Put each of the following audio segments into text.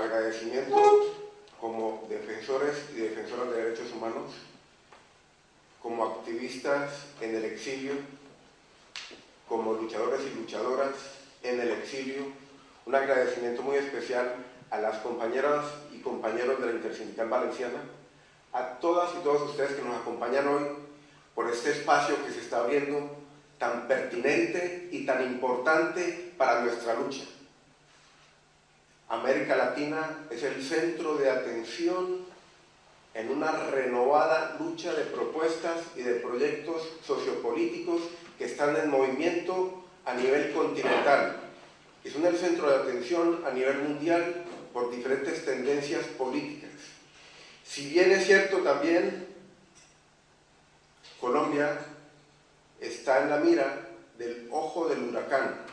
agradecimiento como defensores y defensoras de derechos humanos, como activistas en el exilio, como luchadores y luchadoras en el exilio, un agradecimiento muy especial a las compañeras y compañeros de la Intersindical Valenciana, a todas y todos ustedes que nos acompañan hoy por este espacio que se está abriendo tan pertinente y tan importante para nuestra lucha. América Latina es el centro de atención en una renovada lucha de propuestas y de proyectos sociopolíticos que están en movimiento a nivel continental. Es el centro de atención a nivel mundial por diferentes tendencias políticas. Si bien es cierto también, Colombia está en la mira del ojo del huracán,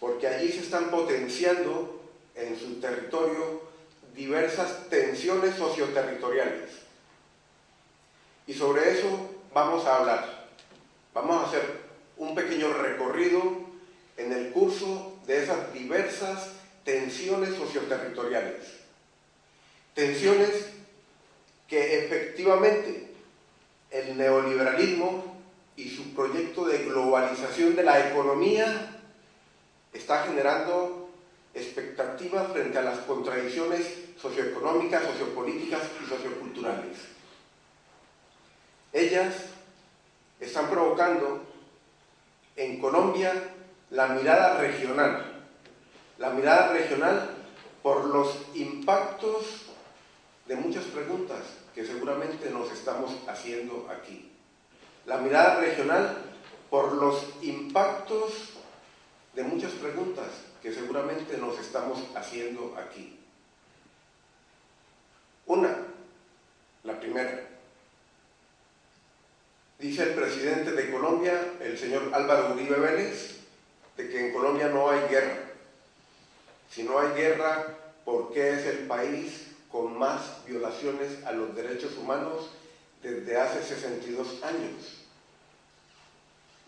porque allí se están potenciando en su territorio diversas tensiones socioterritoriales. Y sobre eso vamos a hablar. Vamos a hacer un pequeño recorrido en el curso de esas diversas tensiones socioterritoriales. Tensiones que efectivamente el neoliberalismo y su proyecto de globalización de la economía está generando expectativas frente a las contradicciones socioeconómicas, sociopolíticas y socioculturales. Ellas están provocando en Colombia la mirada regional, la mirada regional por los impactos de muchas preguntas que seguramente nos estamos haciendo aquí. La mirada regional por los impactos de muchas preguntas que seguramente nos estamos haciendo aquí. Una, la primera. Dice el presidente de Colombia, el señor Álvaro Uribe Vélez, de que en Colombia no hay guerra. Si no hay guerra, ¿por qué es el país con más violaciones a los derechos humanos desde hace 62 años?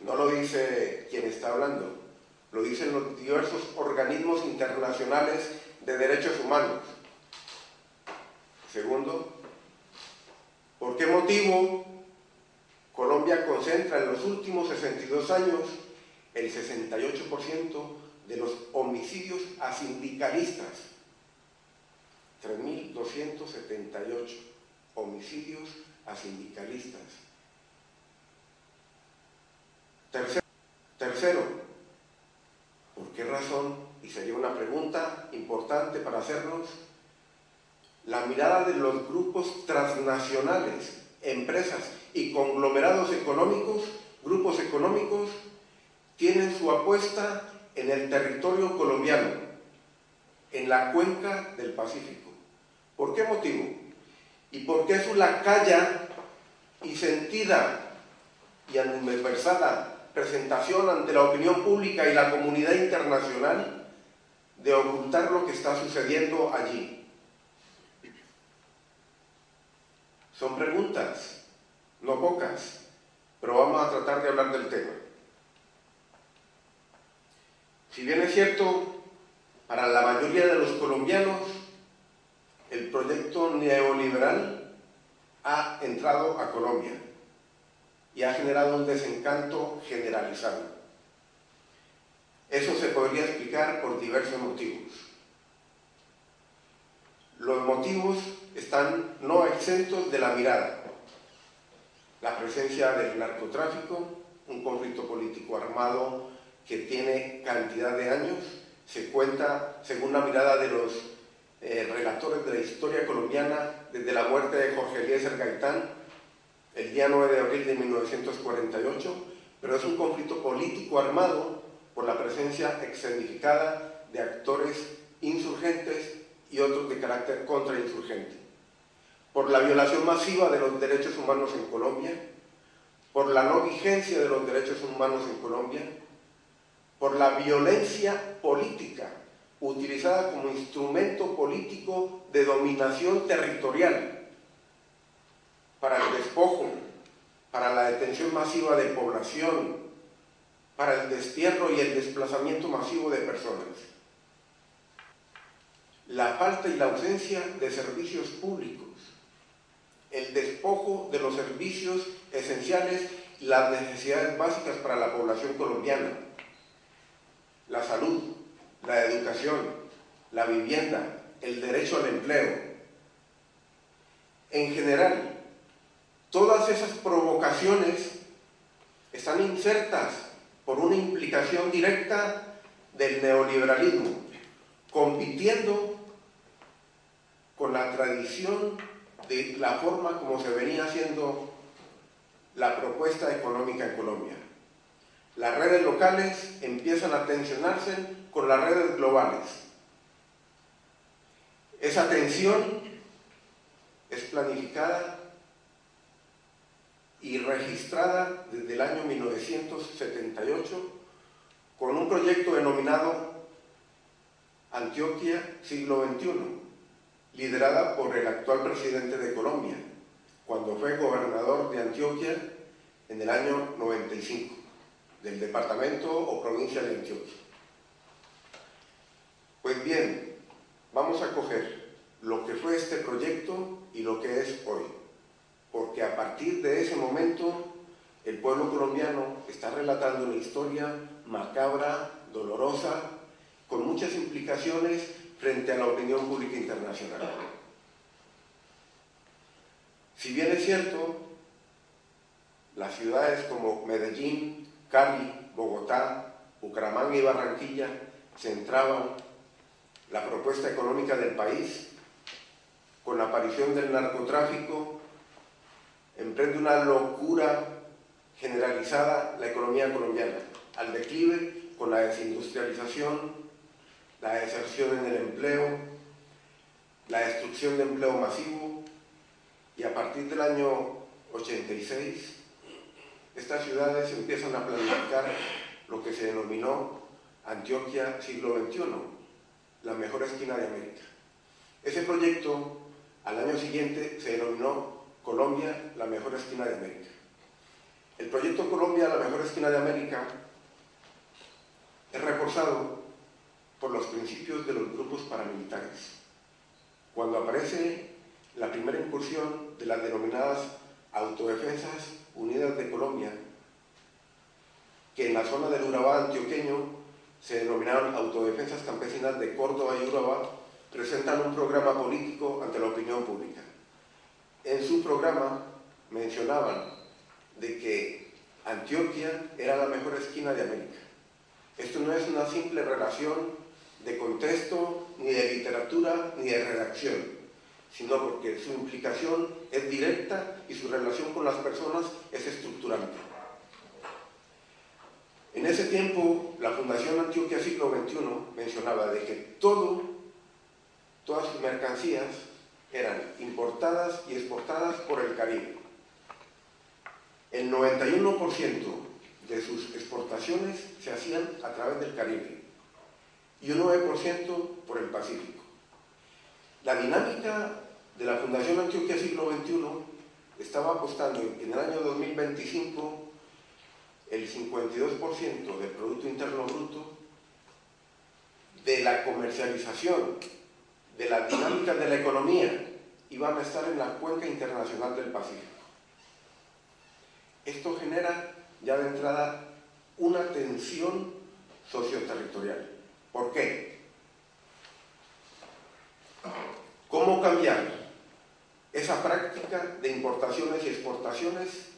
No lo dice quien está hablando, lo dicen los diversos organismos internacionales de derechos humanos. Segundo, ¿por qué motivo Colombia concentra en los últimos 62 años el 68% de los homicidios a sindicalistas. 3.278 homicidios a sindicalistas. Tercero, tercero. Y sería una pregunta importante para hacernos, la mirada de los grupos transnacionales, empresas y conglomerados económicos, grupos económicos, tienen su apuesta en el territorio colombiano, en la cuenca del Pacífico. ¿Por qué motivo? Y porque es una calla y sentida y universada presentación ante la opinión pública y la comunidad internacional de ocultar lo que está sucediendo allí. Son preguntas, no pocas, pero vamos a tratar de hablar del tema. Si bien es cierto, para la mayoría de los colombianos, el proyecto neoliberal ha entrado a Colombia y ha generado un desencanto generalizado. Eso se podría explicar por diversos motivos. Los motivos están no exentos de la mirada. La presencia del narcotráfico, un conflicto político armado que tiene cantidad de años, se cuenta, según la mirada de los eh, relatores de la historia colombiana, desde la muerte de Jorge Eliezer Gaitán, el día 9 de abril de 1948, pero es un conflicto político armado por la presencia escenificada de actores insurgentes y otros de carácter contrainsurgente, por la violación masiva de los derechos humanos en Colombia, por la no vigencia de los derechos humanos en Colombia, por la violencia política utilizada como instrumento político de dominación territorial para el despojo, para la detención masiva de población, para el destierro y el desplazamiento masivo de personas. la falta y la ausencia de servicios públicos, el despojo de los servicios esenciales y las necesidades básicas para la población colombiana, la salud, la educación, la vivienda, el derecho al empleo. En general, todas esas provocaciones están insertas por una implicación directa del neoliberalismo, compitiendo con la tradición de la forma como se venía haciendo la propuesta económica en Colombia. Las redes locales empiezan a tensionarse con las redes globales. Esa tensión es planificada y registrada desde el año 1978 con un proyecto denominado Antioquia siglo XXI, liderada por el actual presidente de Colombia, cuando fue gobernador de Antioquia en el año 95, del departamento o provincia de Antioquia. Pues bien, vamos a coger lo que fue este proyecto y lo que es hoy, porque a partir de ese momento el pueblo colombiano está relatando una historia macabra, dolorosa, con muchas implicaciones frente a la opinión pública internacional. Si bien es cierto, las ciudades como Medellín, Cali, Bogotá, Bucaramanga y Barranquilla centraban la propuesta económica del país, con la aparición del narcotráfico, emprende una locura generalizada la economía colombiana, al declive con la desindustrialización, la deserción en el empleo, la destrucción de empleo masivo y a partir del año 86 estas ciudades empiezan a planificar lo que se denominó Antioquia siglo XXI, la mejor esquina de América. Ese proyecto al año siguiente se denominó Colombia, la mejor esquina de América. El proyecto Colombia, la mejor esquina de América, es reforzado por los principios de los grupos paramilitares. Cuando aparece la primera incursión de las denominadas Autodefensas Unidas de Colombia, que en la zona del Urabá antioqueño se denominaron Autodefensas Campesinas de Córdoba y Urabá, presentan un programa político ante la opinión pública. En su programa mencionaban de que Antioquia era la mejor esquina de América. Esto no es una simple relación de contexto, ni de literatura, ni de redacción, sino porque su implicación es directa y su relación con las personas es estructurante. En ese tiempo, la Fundación Antioquia Siglo XXI mencionaba de que todo, todas sus mercancías eran importadas y exportadas por el Caribe. El 91% de sus exportaciones se hacían a través del Caribe y un 9% por el Pacífico. La dinámica de la Fundación Antioquia Siglo XXI estaba apostando en el año 2025 el 52% del Producto Interno Bruto de la comercialización, de la dinámica de la economía, iban a estar en la cuenca internacional del Pacífico. Esto genera ya de entrada una tensión socioterritorial. ¿Por qué? ¿Cómo cambiar esa práctica de importaciones y exportaciones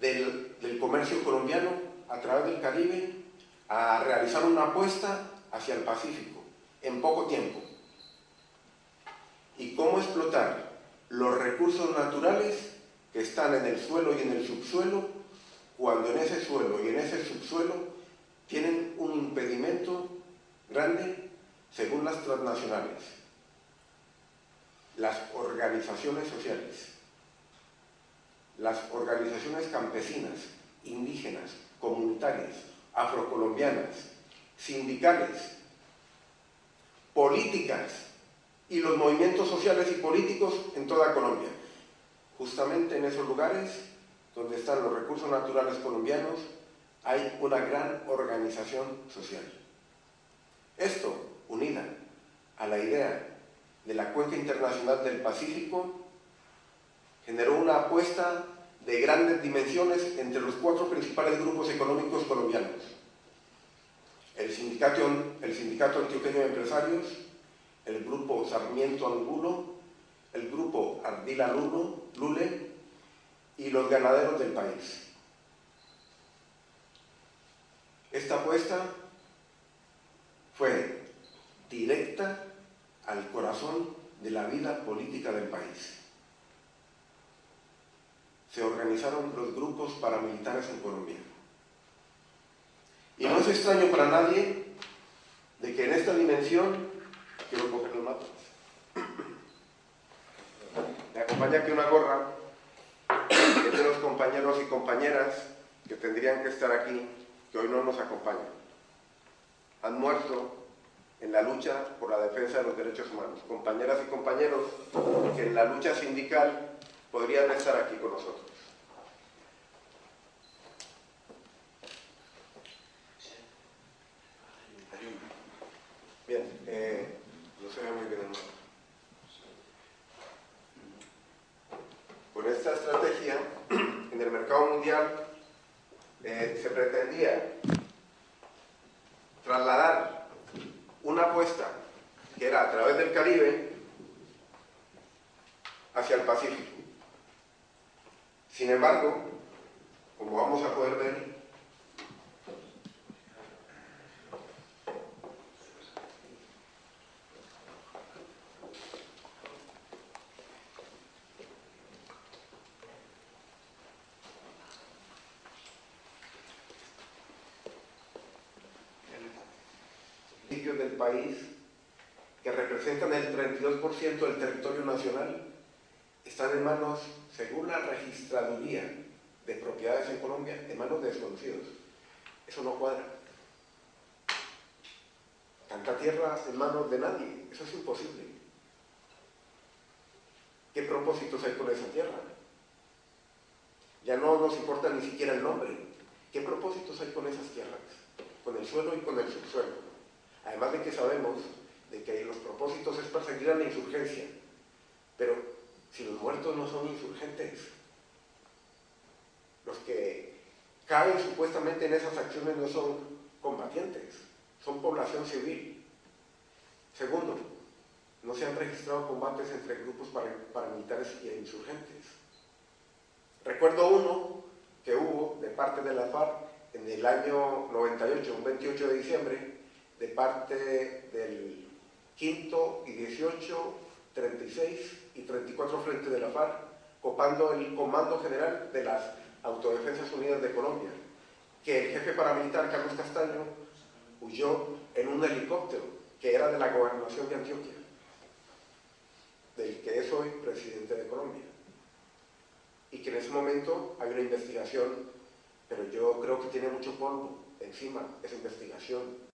del, del, comercio colombiano a través del Caribe a realizar una apuesta hacia el Pacífico en poco tiempo? ¿Y cómo explotar los recursos naturales que están en el suelo y en el subsuelo cuando en ese suelo y en ese subsuelo tienen un impedimento grande según las transnacionales, las organizaciones sociales, las organizaciones campesinas, indígenas, comunitarias, afrocolombianas, sindicales, políticas y los movimientos sociales y políticos en toda Colombia. Justamente en esos lugares donde están los recursos naturales colombianos, hay una gran organización social. Esto, unida a la idea de la Cuenca Internacional del Pacífico, generó una apuesta de grandes dimensiones entre los cuatro principales grupos económicos colombianos. El sindicato, el sindicato Antioqueño de Empresarios, el grupo Sarmiento Angulo, el grupo Ardila Lulo, Lule y los ganaderos del país. Esta apuesta fue directa al corazón de la vida política del país. Se organizaron los grupos paramilitares en Colombia. Y no es extraño para nadie de que en esta dimensión, quiero coger el mapa, me acompaña aquí una gorra de los compañeros y compañeras que tendrían que estar aquí, que hoy no nos acompañan. Han muerto en la lucha por la defensa de los derechos humanos. Compañeras y compañeros que en la lucha sindical podrían estar aquí con nosotros. Bien, eh, no se ve muy bien el mapa. Con esta estrategia, en el eh, se pretendía trasladar una apuesta que era a través del Caribe hacia el Pacífico. Sin embargo, como vamos a poder ver, del país, que representan el 32% del territorio nacional, están en manos, según la registraduría de propiedades en Colombia, en manos de desconocidos. Eso no cuadra. Tanta tierra en manos de nadie, eso es imposible. ¿Qué propósitos hay con esa tierra? Ya no nos importa ni siquiera el nombre. ¿Qué propósitos hay con esas tierras? Con el suelo y con el subsuelo. Además de que sabemos de que los propósitos es perseguir a la insurgencia, pero si los muertos no son insurgentes, los que caen supuestamente en esas acciones no son combatientes, son población civil. Segundo, no se han registrado combates entre grupos paramilitares y insurgentes. Recuerdo uno que hubo de parte de la FARC en el año 98, un 28 de diciembre, de parte del quinto y 18, 36 y 34 frente de la FARC, copando el Comando General de las Autodefensas Unidas de Colombia, que el jefe paramilitar Carlos Castaño huyó en un helicóptero que era de la gobernación de Antioquia, del que es hoy presidente de Colombia. Y que en ese momento hay una investigación, pero yo creo que tiene mucho polvo encima esa investigación